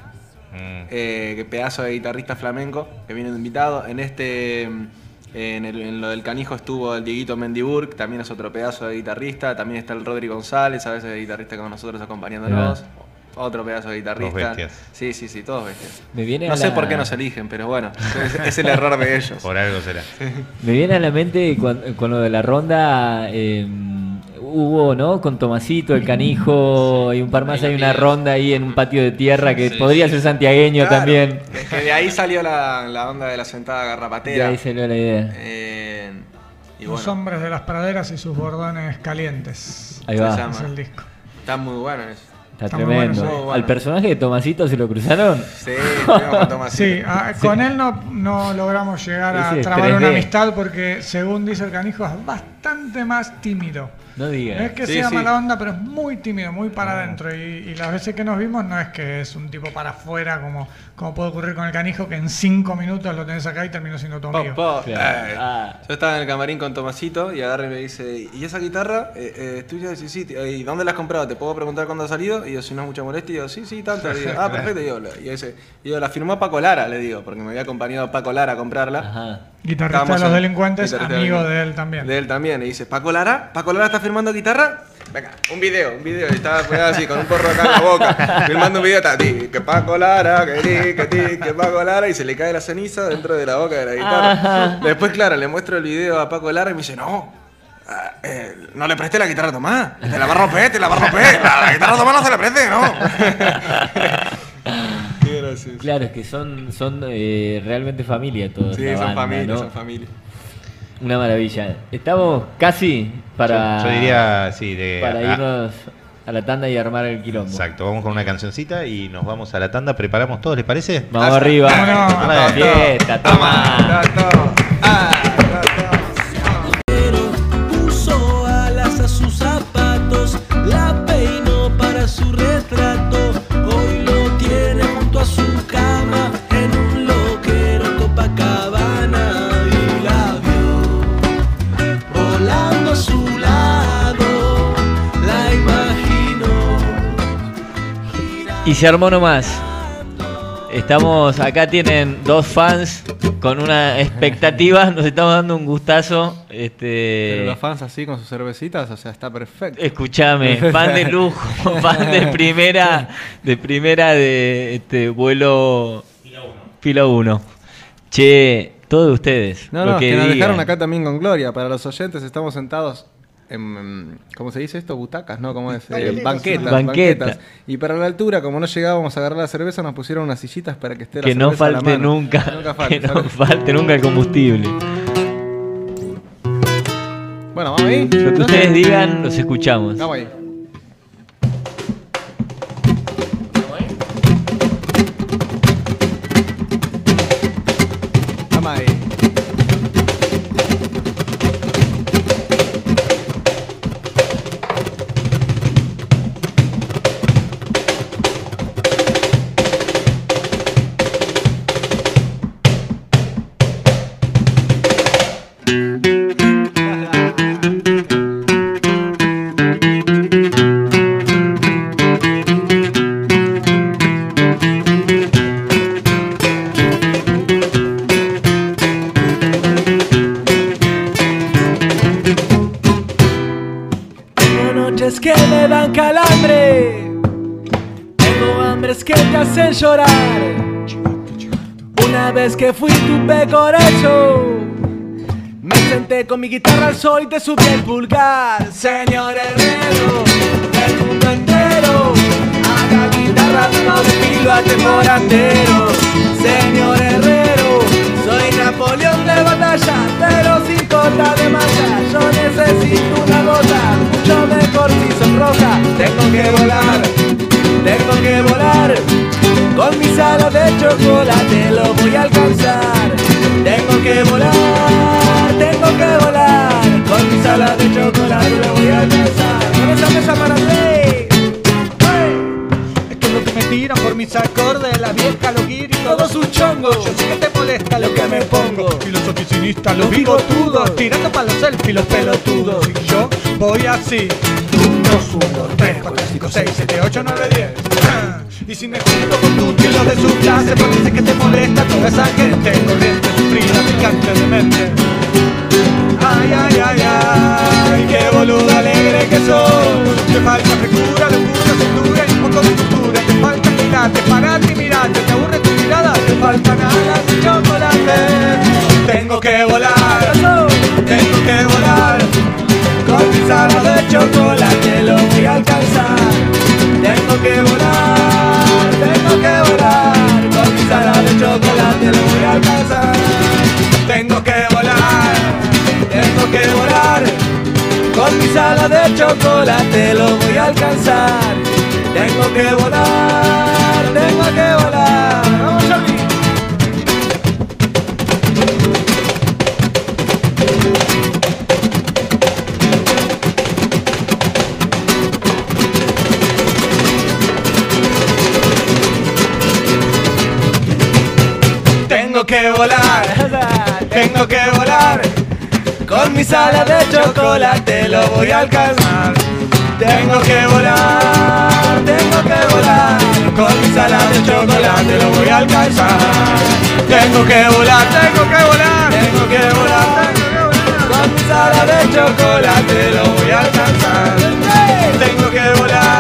mm. eh, que pedazo de guitarrista flamenco, que viene de invitado. En este, en, el- en lo del canijo estuvo el Dieguito Mendiburg, también es otro pedazo de guitarrista. También está el Rodri González, a veces guitarrista con nosotros acompañándonos. Otro pedazo de guitarrista. Todos bestias. Sí, sí, sí, todos bestias. Me viene No a sé la- por qué nos eligen, pero bueno, es, es el error de ellos. Por algo será. Me viene a la mente con, con lo de la ronda. eh, hubo, ¿no? Con Tomasito, el canijo y un par más. Hay una ronda ahí en un patio de tierra que Sí, podría sí. ser santiagueño Claro, también. es que de ahí salió la, la onda de la sentada De garrapatera. ahí salió la idea. Eh, y Los bueno, hombres de las praderas y sus bordones calientes. Ahí se va. llama. Es el disco. está muy bueno eso. Está, tremendo. bueno, sí. Muy bueno. ¿Al personaje de Tomasito se lo cruzaron? Sí, con Tomasito. Sí, ah, con él no, no logramos llegar a trabar 3D. una amistad porque, según dice el canijo, es bastante más tímido. No No es digas. que Sí, sea sí. mala onda, pero es muy tímido, muy para adentro. Y, y las veces que nos vimos no es que es un tipo para afuera, como, como puede ocurrir con el canijo, que en cinco minutos lo tenés acá y terminó siendo tu Po, amigo. po. Claro. Eh, Ah. Yo estaba en el camarín con Tomasito y agarra y me dice, ¿y esa guitarra eh, eh, es tuya? Sí, sí. ¿y dónde la has comprado? ¿Te puedo preguntar cuándo ha salido? Y yo, si no es mucha molestia, y yo, sí, sí, tanto. Le digo, ah, perfecto. Y yo, y y yo, la firmó Paco Lara, le digo, porque me había acompañado Paco Lara a comprarla. Ajá. Guitarrista Estábamos de los en- delincuentes, guitarrista amigo de- de él también. De él también. Y dice, ¿Paco Lara? ¿Paco Lara está firmando guitarra? Venga, un video, un video. Y estaba pues, así, con un porro acá en la boca, filmando un video. está, ti, que Paco Lara, que ti, que ti, que Paco Lara. Y se le cae la ceniza dentro de la boca de la guitarra. Ajá. Después, claro, le muestro el video a Paco Lara y me dice, no. ah, eh, no le presté la guitarra a Tomás. Te la va a romper, te la va a romper. La, la guitarra a Tomás no se la preste, ¿no? Claro, es que son, son eh, realmente familia todos. Sí, son banda, familia, ¿no? son familia. Una maravilla. Estamos casi para, Yo, yo diría, sí, de. para ah, irnos a la tanda y armar el quilombo. Exacto, vamos con una cancioncita y nos vamos a la tanda. ¿Preparamos todos, les parece? Vamos arriba. vámonos. A la fiesta, toma. Tato. Se armó nomás. Estamos, acá tienen dos fans con una expectativa, nos estamos dando un gustazo. Pero Este, los fans así con sus cervecitas, o sea, está perfecto. escuchame, fan de lujo, fan de primera, de primera de este vuelo fila 1. Che, todo de ustedes. No, lo no, que, que nos digan. dejaron acá también con Gloria. Para los oyentes estamos sentados en, ¿cómo se dice esto? Butacas, ¿no? ¿Cómo es? Eh, Banquetas. banquetas, Banqueta. banquetas. Y para la altura, como no llegábamos a agarrar la cerveza, nos pusieron unas sillitas para que esté la Que no cerveza a la falte mano. nunca, Que nunca falte. que no ¿sabes? falte nunca el combustible. Bueno, vamos ahí. Lo que ustedes digan, los escuchamos. Vamos ahí. Con mi guitarra al sol y te subí el pulgar. Señor herrero del mundo entero, a la guitarra no desfilo a temporantero. Señor herrero, soy Napoleón de batalla, pero sin cota de malla. Yo necesito una gota, mucho mejor si son roja. Tengo que volar, tengo que volar. Con mis alas de chocolate lo voy a alcanzar. Tengo que volar, tengo que volar. Con mis alas de chocolate lo voy a alcanzar. Con esa mesa para rey. Esto es lo que me tiran por mis acordes, la vieja, los guiris, Todo su chongo. Yo sé que te molesta Lo que me pongo. Y los bigotudos, tirando para los selfies, los pelotudos. Y yo voy así. 2, 1, 2, 3, 4, 5, 6, 7, 8, 9, 10. Y si me junto con tu estilo de su clase, porque sé que te molesta toda esa gente corriente, sufrida, picante de mente. Ay, ay, ay, ay, qué boludo alegre que sos. Te falta frescura, locura, cintura y un poco de cultura. Te falta mirarte, pararte y mirarte. Te aburre tu mirada, te faltan alas de chocolate. Tengo que volar, tengo que volar. Con mis alas de chocolate lo voy a alcanzar. Tengo que volar, tengo que volar. Con mis alas de chocolate lo voy a alcanzar. Tengo que volar. Con mis alas de chocolate lo voy a alcanzar. Tengo que volar, tengo que volar. Tengo que volar, tengo que volar. Con mis alas de chocolate lo voy a alcanzar. Tengo que volar, tengo que volar. Con mis alas de chocolate lo voy a alcanzar. Tengo que volar, tengo que volar, tengo que volar. Con mis alas de chocolate lo voy a alcanzar. Tengo que volar,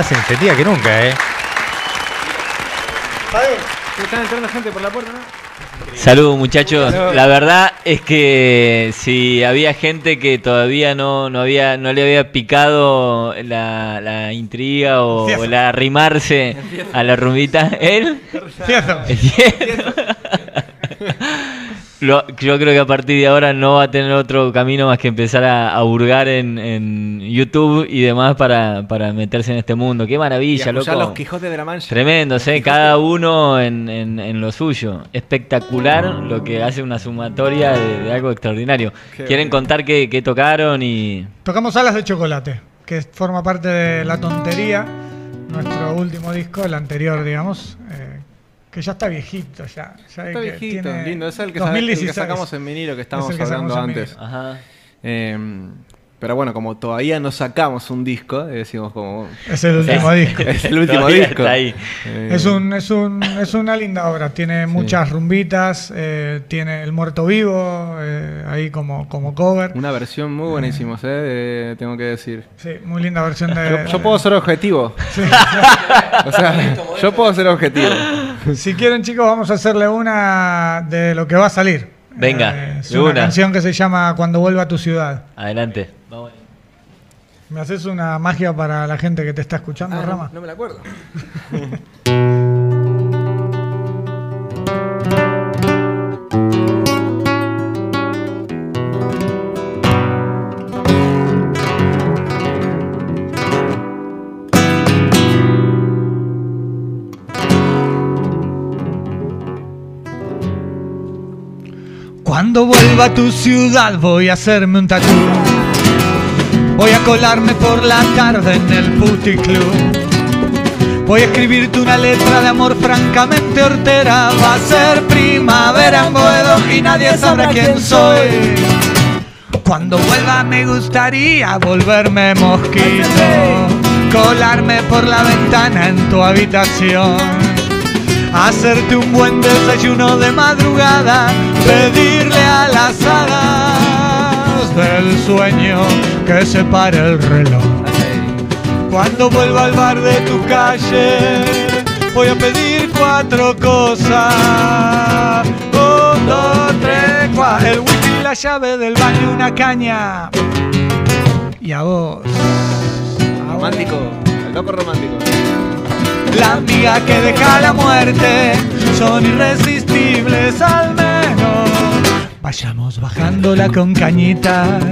más encendida que nunca, ¿eh? Están entrando gente por la puerta, ¿no? Saludos muchachos. La verdad es que si había gente que todavía no, no había no le había picado la, la intriga o, o la arrimarse a la rumbita, él el. Lo- yo creo que a partir de ahora no va a tener otro camino más que empezar a, a hurgar en, en YouTube y demás para, para meterse en este mundo. Qué Y maravilla, escuchar loco. los Quijotes de la Mancha. Tremendo, ¿eh? cada uno en, en- en lo suyo. Espectacular lo que hace una sumatoria de, de algo extraordinario. Qué ¿Quieren bueno. contar qué, qué tocaron y Tocamos Alas de Chocolate, que forma parte de La Tontería, nuestro último disco, el anterior, digamos, eh, que ya está viejito, ya. ya Está que viejito, tiene lindo. Es el que, sa- el que 2016. sacamos en vinilo que estábamos que hablando antes. Ajá. Eh, pero bueno, como todavía no sacamos un disco, eh, decimos como... Es el último disco. Es el último disco. está ahí. Eh, Es, un, es, un, es una linda obra, tiene muchas rumbitas, eh, tiene El Muerto Vivo, eh, ahí como, como cover. Una versión muy buenísima, ¿eh? Tengo que decir. Sí, muy linda versión de... Yo, yo puedo ser objetivo. o sea, yo puedo ser objetivo. Si quieren, chicos, vamos a hacerle una de lo que va a salir. Venga, Eh, es una, una. canción que se llama Cuando vuelva a tu ciudad. Adelante. Vamos. ¿Me haces una magia para la gente que te está escuchando, Ah, Rama? no, no me la acuerdo. Cuando vuelva a tu ciudad voy a hacerme un tatu. Voy a colarme por la tarde en el puticlub. Voy a escribirte una letra de amor francamente hortera. Va a ser primavera en Boedo y nadie sabrá quién soy. Cuando vuelva me gustaría volverme mosquito. Colarme por la ventana en tu habitación. Hacerte un buen desayuno de madrugada, pedirle a las hadas del sueño que separe el reloj. Cuando vuelva al bar de tu calle, voy a pedir cuatro cosas. Un, dos, tres, cuatro. El whisky, la llave del baño, una caña. Y a vos. Romántico, el loco romántico. La amiga que deja la muerte son irresistibles al menos. Vayamos bajándola con cañitas,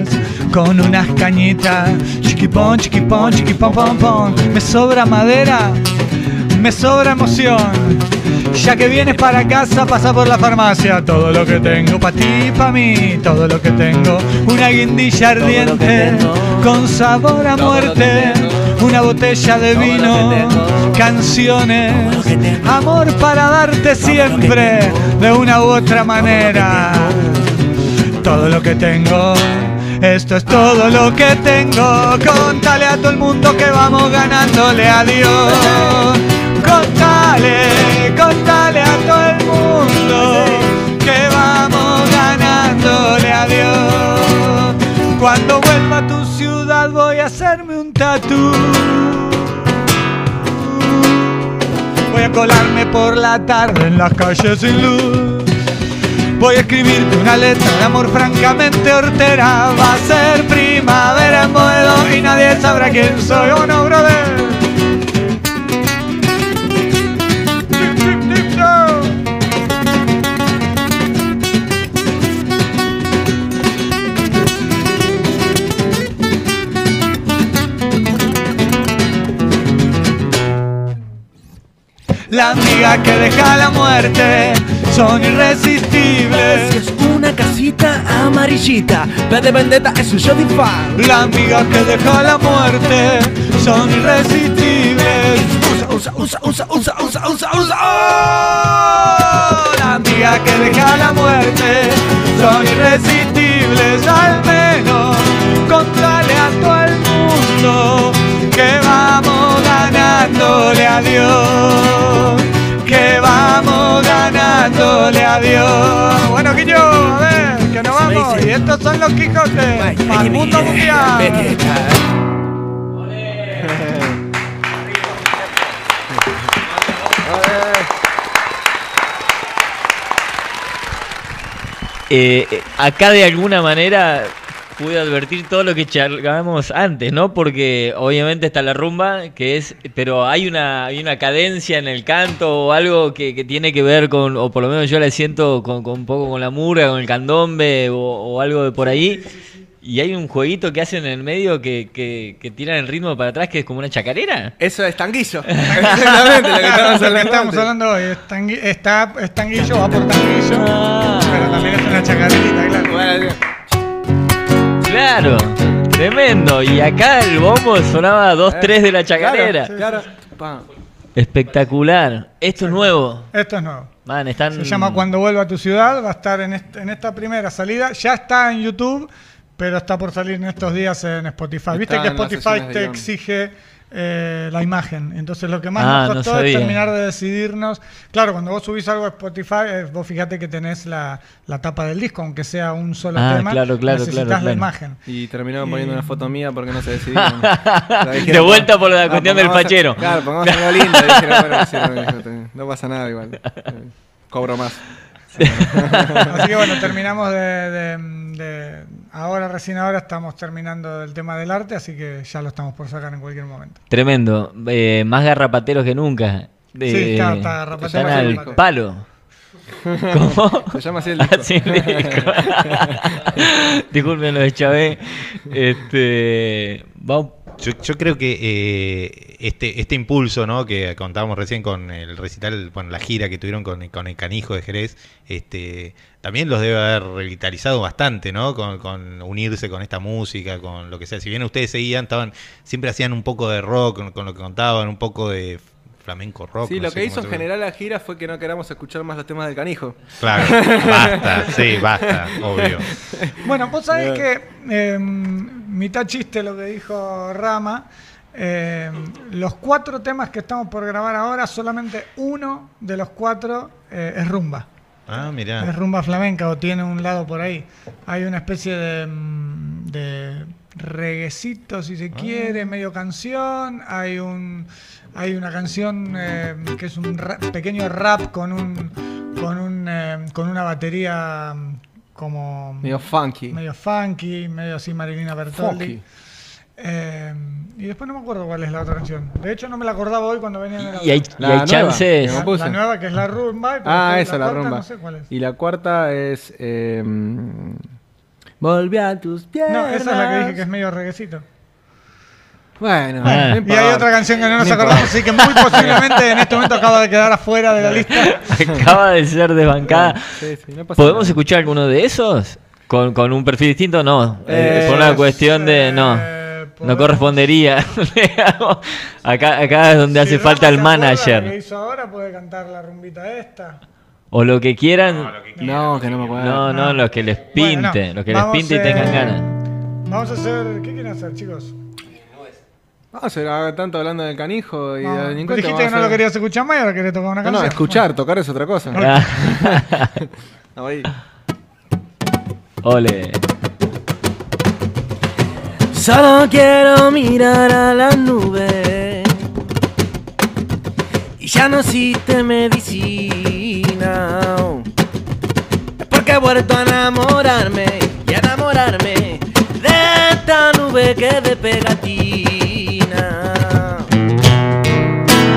con unas cañitas. Chiquipón, chiquipón, chiquipón, pom, pom. Me sobra madera, me sobra emoción. Ya que vienes para casa, pasa por la farmacia. Todo lo que tengo para ti y para mí. Todo lo que tengo. Una guindilla ardiente con sabor a muerte. Una botella de vino. Canciones. Amor para darte siempre. De una u otra manera. Todo lo que tengo. Esto es todo lo que tengo. Contale a todo el mundo que vamos ganándole a Dios. Contale, contale a todo el mundo que vamos ganándole a Dios. Cuando vuelva tu hacerme un tatú. Voy a colarme por la tarde en las calles sin luz. Voy a escribirte una letra de amor francamente hortera. Va a ser primavera en Boedo y nadie sabrá quién soy. ¿O no, brother? La amiga que deja la muerte son irresistibles. Es una casita amarillita, B de vendetta es un Shopify. La amiga que deja la muerte son irresistibles. Usa, usa, usa, usa, usa, usa, usa, usa. Oh, la amiga que deja la muerte son irresistibles. Al menos contale a todo el mundo que vamos ganándole a Dios. Que vamos ganándole a Dios. Bueno, Guillo, a ver, que nos vamos. Y estos son los Quijotes. Para el mundo mundial. Eh, eh, acá de alguna manera pude advertir todo lo que charlábamos antes, ¿no? Porque obviamente está la rumba, que es, pero hay una, hay una cadencia en el canto o algo que, que tiene que ver con, o por lo menos yo la siento con, con un poco con la murga, con el candombe o, o algo de por ahí. Y hay un jueguito que hacen en el medio que, que, que tiran el ritmo para atrás, que es como una chacarera. Eso es tanguillo. Exactamente lo que estamos Lo que estamos hablando hoy es, tangui- está, es tanguillo, va por tanguillo, Ah. pero también es una chacarita, claro. Bueno, Claro, tremendo. Y acá el bombo sonaba 2-3 de la chacarera. Claro. Espectacular. Esto es nuevo. Esto es nuevo. Man, están... Se llama Cuando vuelva a tu ciudad, va a estar en, est- en esta primera salida. Ya está en YouTube, pero está por salir en estos días en Spotify. Viste Está que Spotify te guion. exige eh, la imagen. Entonces lo que más Ah, nos no costó es terminar de decidirnos. Claro, cuando vos subís algo a Spotify, eh, vos fíjate que tenés la, la tapa del disco, aunque sea un solo Ah, tema. claro, claro, necesitas claro, la imagen. Y terminaron Y- poniendo una foto mía porque no se decidieron. De vuelta por la "Ah, cuestión del fachero". Claro, pongamos algo lindo. Y dijeron, bueno, sí, no, no pasa nada igual. Cobro más. Así que bueno, terminamos de, de- de- Ahora, recién ahora, estamos terminando el tema del arte, así que ya lo estamos por sacar en cualquier momento. Tremendo. Eh, más garrapateros que nunca. Sí, está- está garrapatero, Están al palo. ¿Cómo? Se llama así el disco. Así el disco. Disculpen lo de Chávez. Este, vamos. Yo, yo creo que eh, este, este impulso ¿no? que contábamos recién con el recital, bueno, la gira que tuvieron con, con el canijo de Jerez, este, también los debe haber revitalizado bastante, ¿no? Con, con unirse con esta música, con lo que sea. Si bien ustedes seguían, estaban, siempre hacían un poco de rock con, con lo que contaban, un poco de flamenco rock. Sí, no lo que hizo en general la gira fue que no queramos escuchar más los temas del canijo. Claro, basta, sí, basta, obvio. Bueno, vos sabés que, eh, mitad chiste lo que dijo Rama, eh, los cuatro temas que estamos por grabar ahora, solamente uno de los cuatro eh, es rumba. Ah, Es mirá. rumba flamenca o tiene un lado por ahí. Hay una especie de, de reguecito, si se quiere, medio canción. Hay un hay una canción eh, que es un ra- pequeño rap con un con un eh, con una batería como Medio funky. medio funky, medio así Marilina Bertoldi. Eh, y después no me acuerdo cuál es la otra canción. De hecho, no me la acordaba hoy cuando venía Y hay, auto. y La hay nueva, chances. que La, la nueva que es la rumba. y Ah, esa, la, cuarta rumba. No sé cuál es. Y la cuarta es. Eh, Volví a tus piernas. No, esa es la que dije que es medio reguecito. Bueno, Ah. no Y hay otra canción que no nos No acordamos, así que muy posiblemente en este momento acaba de quedar afuera de la lista. Acaba de ser desbancada. Sí, sí, no pasa ¿Podemos nada. escuchar alguno de esos? ¿Con, con un perfil distinto? No. Eh, Eh, por una cuestión de. eh, No. No podemos- correspondería. acá, acá es donde Si hace falta el que manager. hizo ahora puede cantar la rumbita esta. O lo que quieran. No, que no me acuerdo. No, no, lo que les Bueno, pinte. Lo que les pinte y eh, tengan ganas. Vamos a hacer. ¿Qué quieren hacer, chicos? Vamos a hacer tanto hablando del canijo y No, del pero delincuente. dijiste que no lo querías escuchar más y ahora querés tocar una No, canción. no, escuchar, tocar es otra cosa. Ah, No, ahí. Ole. Solo quiero mirar a las nubes y ya no existe medicina. Porque he vuelto a enamorarme y a enamorarme de esta nube que de pegatina.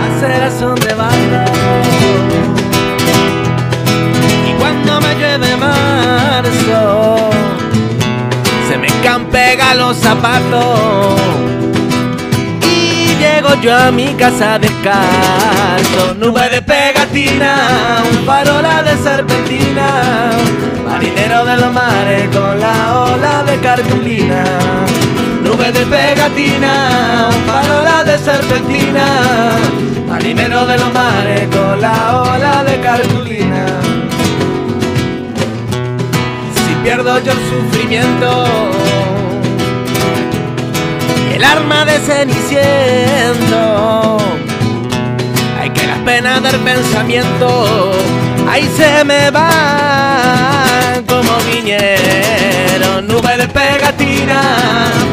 Aceras son de barro y cuando me llueve marzo se me campega los zapatos yo a mi casa descalzo. Nube de pegatina un farola de serpentina. Marinero de los mares con la ola de cartulina. Nube de pegatina un farola de serpentina. Marinero de los mares con la ola de cartulina. Si pierdo yo el sufrimiento el arma de ceniciento. Hay que las penas del pensamiento. Ahí se me van como vinieron nube de pegatina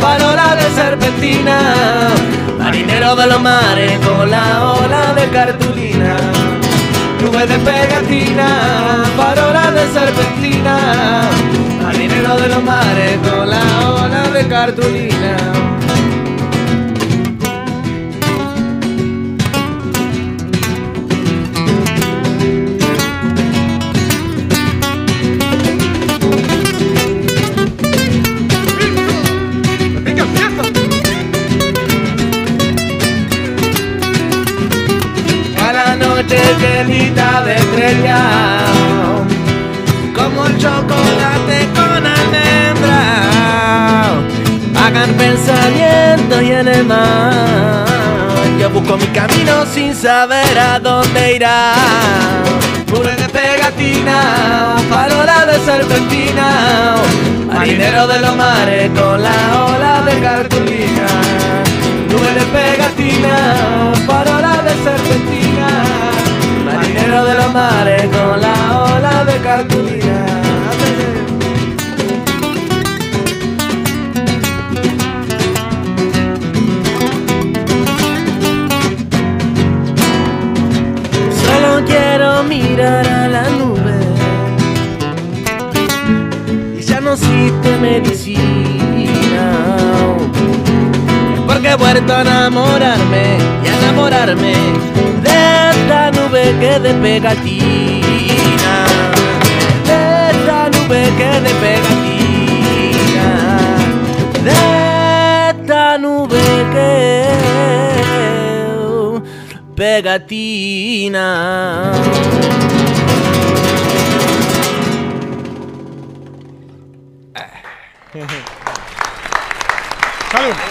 farola de serpentina. Marinero de los mares con la ola de cartulina. Nube de pegatina, farola de serpentina, marinero de los mares con la ola de cartulina. De estrellas como el chocolate con almendra. Hagan pensamiento y en el mar. Yo busco mi camino sin saber a dónde irá. Nube de pegatina, farola de serpentina. Marinero de los mares con la ola de cartulina. Nube de pegatina, farola de serpentina. Marinero de los mares con la ola de cartulina. Solo quiero mirar a la nube y ya no existe medicina. Porque he vuelto a enamorarme y a enamorarme nube que de pegatina. Esta nube que de pegatina. De esta nube que pegatina. Salud.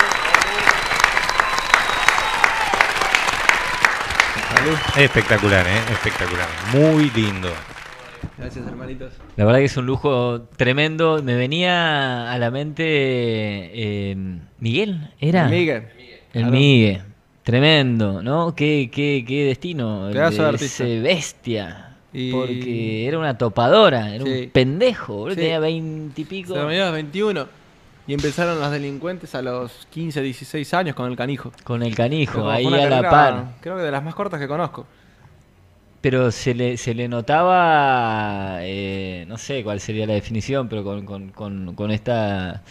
Espectacular, ¿eh? Espectacular. Muy lindo. Gracias, hermanitos. La verdad que es un lujo tremendo. Me venía a la mente eh, Miguel, ¿era? Miguel. El Claro. Miguel. Tremendo, ¿no? Qué, qué, qué destino. Pedazo de artista. ese bestia. Y- Porque era una topadora, era Sí. un pendejo, boludo, Sí. tenía veintipico. Se terminó a los 21 y empezaron los delincuentes a los 15, 16 años con el canijo. Con el canijo, como ahí a la par. Creo que de las más cortas que conozco. Pero se le, se le notaba, eh, no sé cuál sería la definición, pero con, con, con, con esta...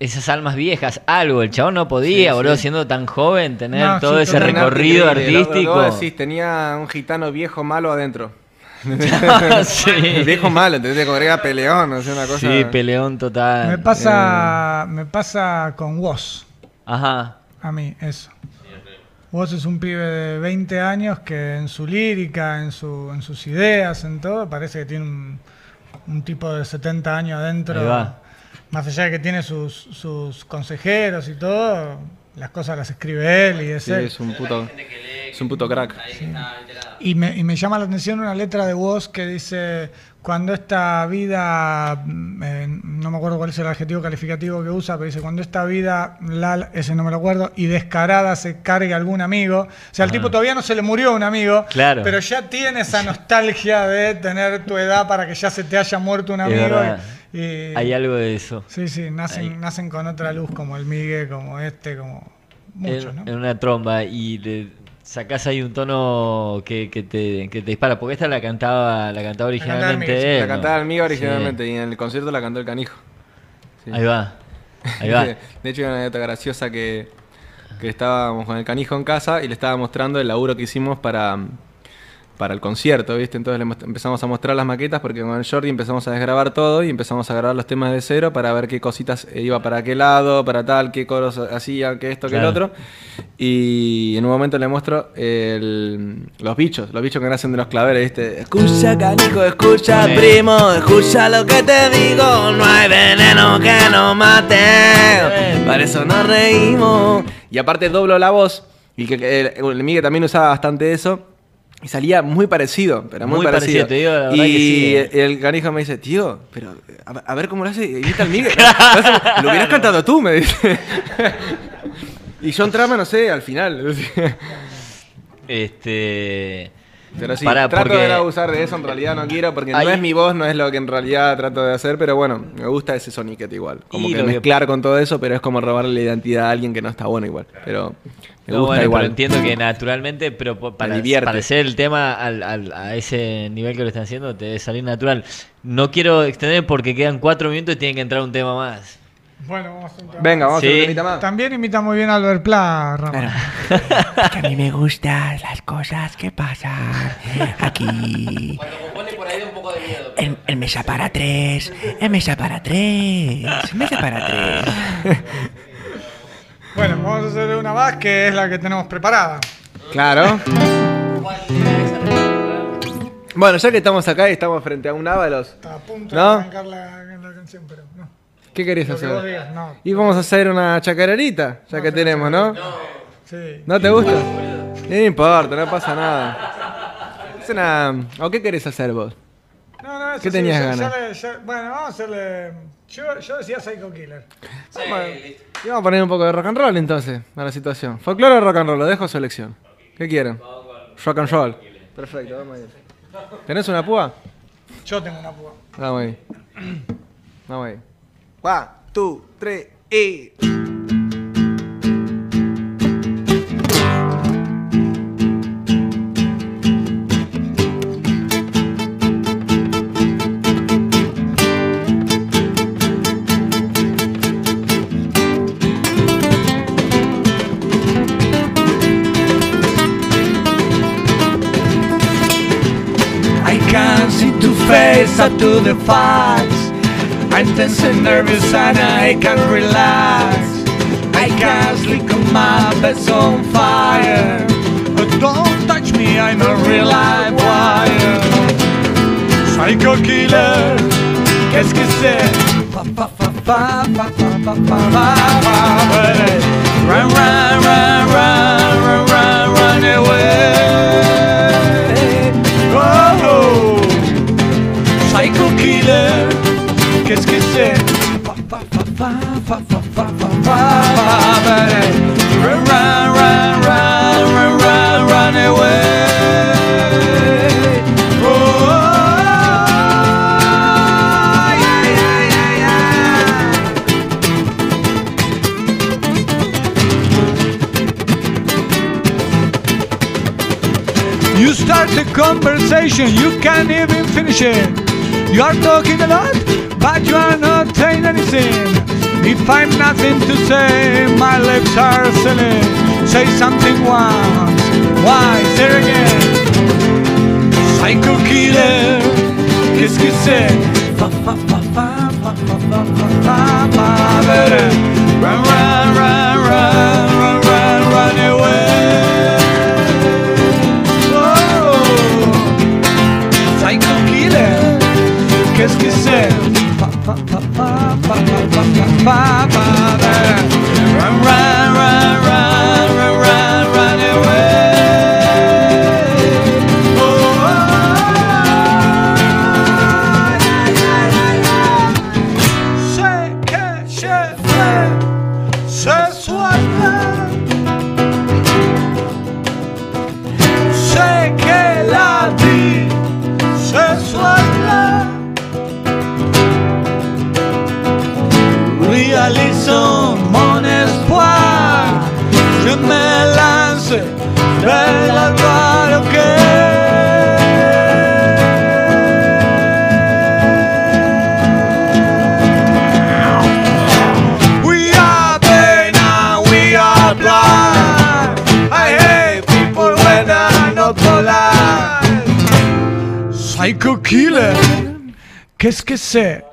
Esas almas viejas, algo, el chabón no podía, Sí, boludo, sí. siendo tan joven, tener No, todo sí, ese recorrido lo- Lo, artístico. decís, tenía un gitano viejo malo adentro. sí. viejo malo, ¿entendés? Como era peleón, o sea, una cosa. Sí, peleón total. Me pasa, me pasa con Woz, Ajá. a mí, eso. Woz es un pibe de 20 años que en su lírica, en, su, en sus ideas, en todo, parece que tiene un, un tipo de 70 años adentro. Ahí va. Más allá de que tiene sus, sus consejeros y todo, las cosas las escribe él y es Sí, él. es un puto, es un puto crack. Y me, y me llama la atención una letra de Woz que dice, cuando esta vida, mm, eh, no me acuerdo cuál es el adjetivo calificativo que usa, pero dice, cuando esta vida, la, ese no me lo acuerdo, y descarada se cargue algún amigo. O sea, al Ajá. tipo todavía no se le murió un amigo, Claro. pero ya tiene esa nostalgia de tener tu edad para que ya se te haya muerto un amigo. Y- Hay algo de eso. Sí, sí, Ahí. nacen, nacen con otra luz, como el Migue, como este, como muchos, en, ¿no? en una tromba y le sacás ahí un tono que, que te, que te dispara, porque esta la cantaba, la cantaba originalmente Miguel, sí, él, La cantaba el mío originalmente Sí. y en el concierto la cantó el canijo. Sí. Ahí va, ahí va. De hecho, hay una anécdota graciosa que, que estábamos con el canijo en casa y le estaba mostrando el laburo que hicimos para, para el concierto, ¿viste? Entonces le empezamos a mostrar las maquetas porque con el Jordi empezamos a desgrabar todo y empezamos a grabar los temas de cero para ver qué cositas eh, iba para qué lado, para tal, qué coros hacían, qué esto, qué el otro. Y en un momento le muestro el- los bichos, los bichos que nacen de los claveres, ¿viste? Escucha, canijo, escucha, Sí. primo, escucha lo que te digo, no hay veneno que no mate. Para eso nos reímos. Y aparte doblo la voz. Y que que el, el Miguel también usaba bastante eso. Y salía muy parecido, pero muy, Muy parecido. parecido, te digo, la verdad y que sí, eh. el canijo me dice, tío, pero a, ver- a ver cómo lo hace, imita al Miguel. lo hubieras cantado tú, me dice. y John Trama, no sé, al final. Este. Pero sí, Pará, trato porque- de no abusar de eso, en realidad no quiero, porque Ahí- no es mi voz, no es lo que en realidad trato de hacer, pero bueno, me gusta ese soniquete igual. Como Y que mezclar con todo eso, pero es como robarle la identidad a alguien que no está bueno igual. Pero me No, gusta bueno, igual. pero entiendo que naturalmente, pero para, para hacer el tema al- al- a ese nivel que lo están haciendo, te debe salir natural. No quiero extender porque quedan cuatro minutos y tiene que entrar un tema más. Bueno, vamos a tema. Venga, vamos a hacer un temita más. También imita muy bien a Albert Pla, Ramón. Que a mí me gustan las cosas que pasan aquí. Cuando compone por ahí da un poco de miedo. En, en mesa para tres, en mesa para tres, mesa para tres. Bueno, vamos a hacer una más que es la que tenemos preparada. Claro. Bueno, ya que estamos acá y estamos frente a un Ábalos, Está a punto ¿No? de arrancar la, la canción, pero no. ¿Qué querés Lo que hacer? digas, no. Y vamos a hacer una chacarerita, ya que tenemos, ¿no? Sí. ¿No te gusta? No importa, no pasa nada. Es una... ¿O qué querés hacer vos? No, no, eso ¿Qué sí, tenías ya- ganas? ya le- ya- bueno, vamos a hacerle. Yo, yo decía Psycho Killer. Sí, listo. Y vamos a poner un poco de rock and roll entonces a la situación. Folclore o rock and roll, lo dejo a su elección. ¿Qué quieren? Rock and roll. Perfecto, vamos a ir. ¿Tenés una púa? Yo tengo una púa. Vamos ahí. Vamos ahí. quatro, três e. I can't see to face up to the fight I'm tense and nervous and I can't relax. I can't sleep on my bed's on fire. But don't touch me, I'm a real live wire. Psycho killer, qu'est-ce que c'est? Run, run, run, run, run, run, run away. Run, run, run, run, run, run, run away. You start the conversation, you can't even finish it. You are talking a lot, but you are not saying anything. If I'm nothing to say, my lips are silly. Say something once, why? Say again. Psycho killer, qu'est-ce que c'est? Fa fa fa fa fa fa fa fa fa Run run run run run run run away. Liso Moneswar, yo me lance del lugar que. We are blind, we are blind. I hate people when I'm not polite. Psycho killer, ¿qué es que sé?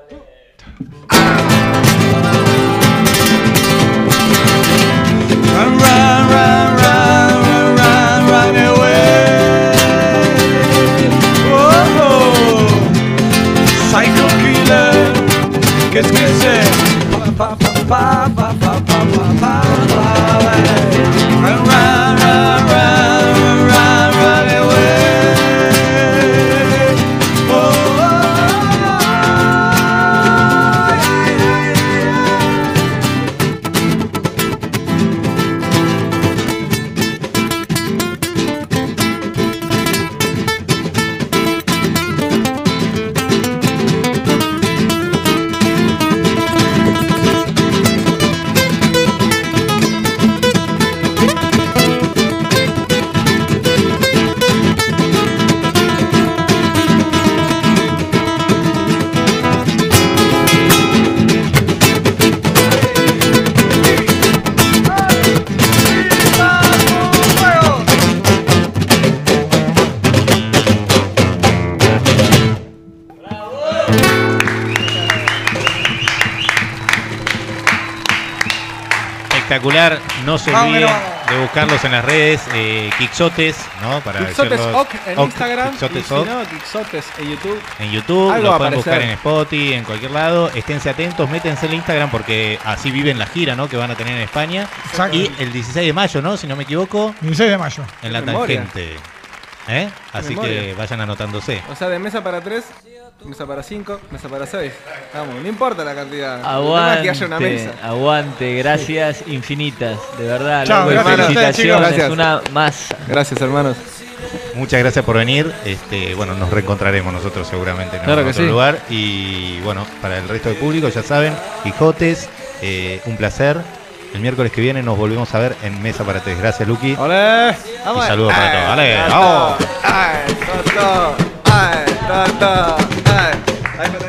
Espectacular. No se Vamos, olviden vamos. de buscarlos en las redes. Eh, Kixotes, ¿no? Para Quixotes Oc en Oc, Instagram. Quixotes y si Oc. no, Quixotes en YouTube. en YouTube, Algo lo pueden buscar en. Spotify, en cualquier lado. Esténse atentos, métense en el Instagram porque así viven la gira, ¿no? Que van a tener en España. Exacto. Y el 16 de mayo, ¿no? Si no me equivoco, 16 de mayo. en la tangente. ¿Eh? Así que vayan anotándose. O sea, de mesa para 3, mesa para 5, mesa para 6. Vamos, no importa la cantidad. Aguante, que haya una mesa. aguante, gracias infinitas, de verdad. Chao, loco, gracias felicitaciones. Gracias. una más. Gracias, hermanos. Muchas gracias por venir. Este, bueno, nos reencontraremos nosotros seguramente en Claro algún otro sí. lugar. Y bueno, para el resto del público, ya saben, Quijotes, eh, un placer. El miércoles que viene nos volvemos a ver en Mesa para Tres. Gracias, Luqui. ¡Vamos! Y saludos para todos. Toto. ¡Vamos! ¡Ay, Toto! ¡Ay, Toto! Bye.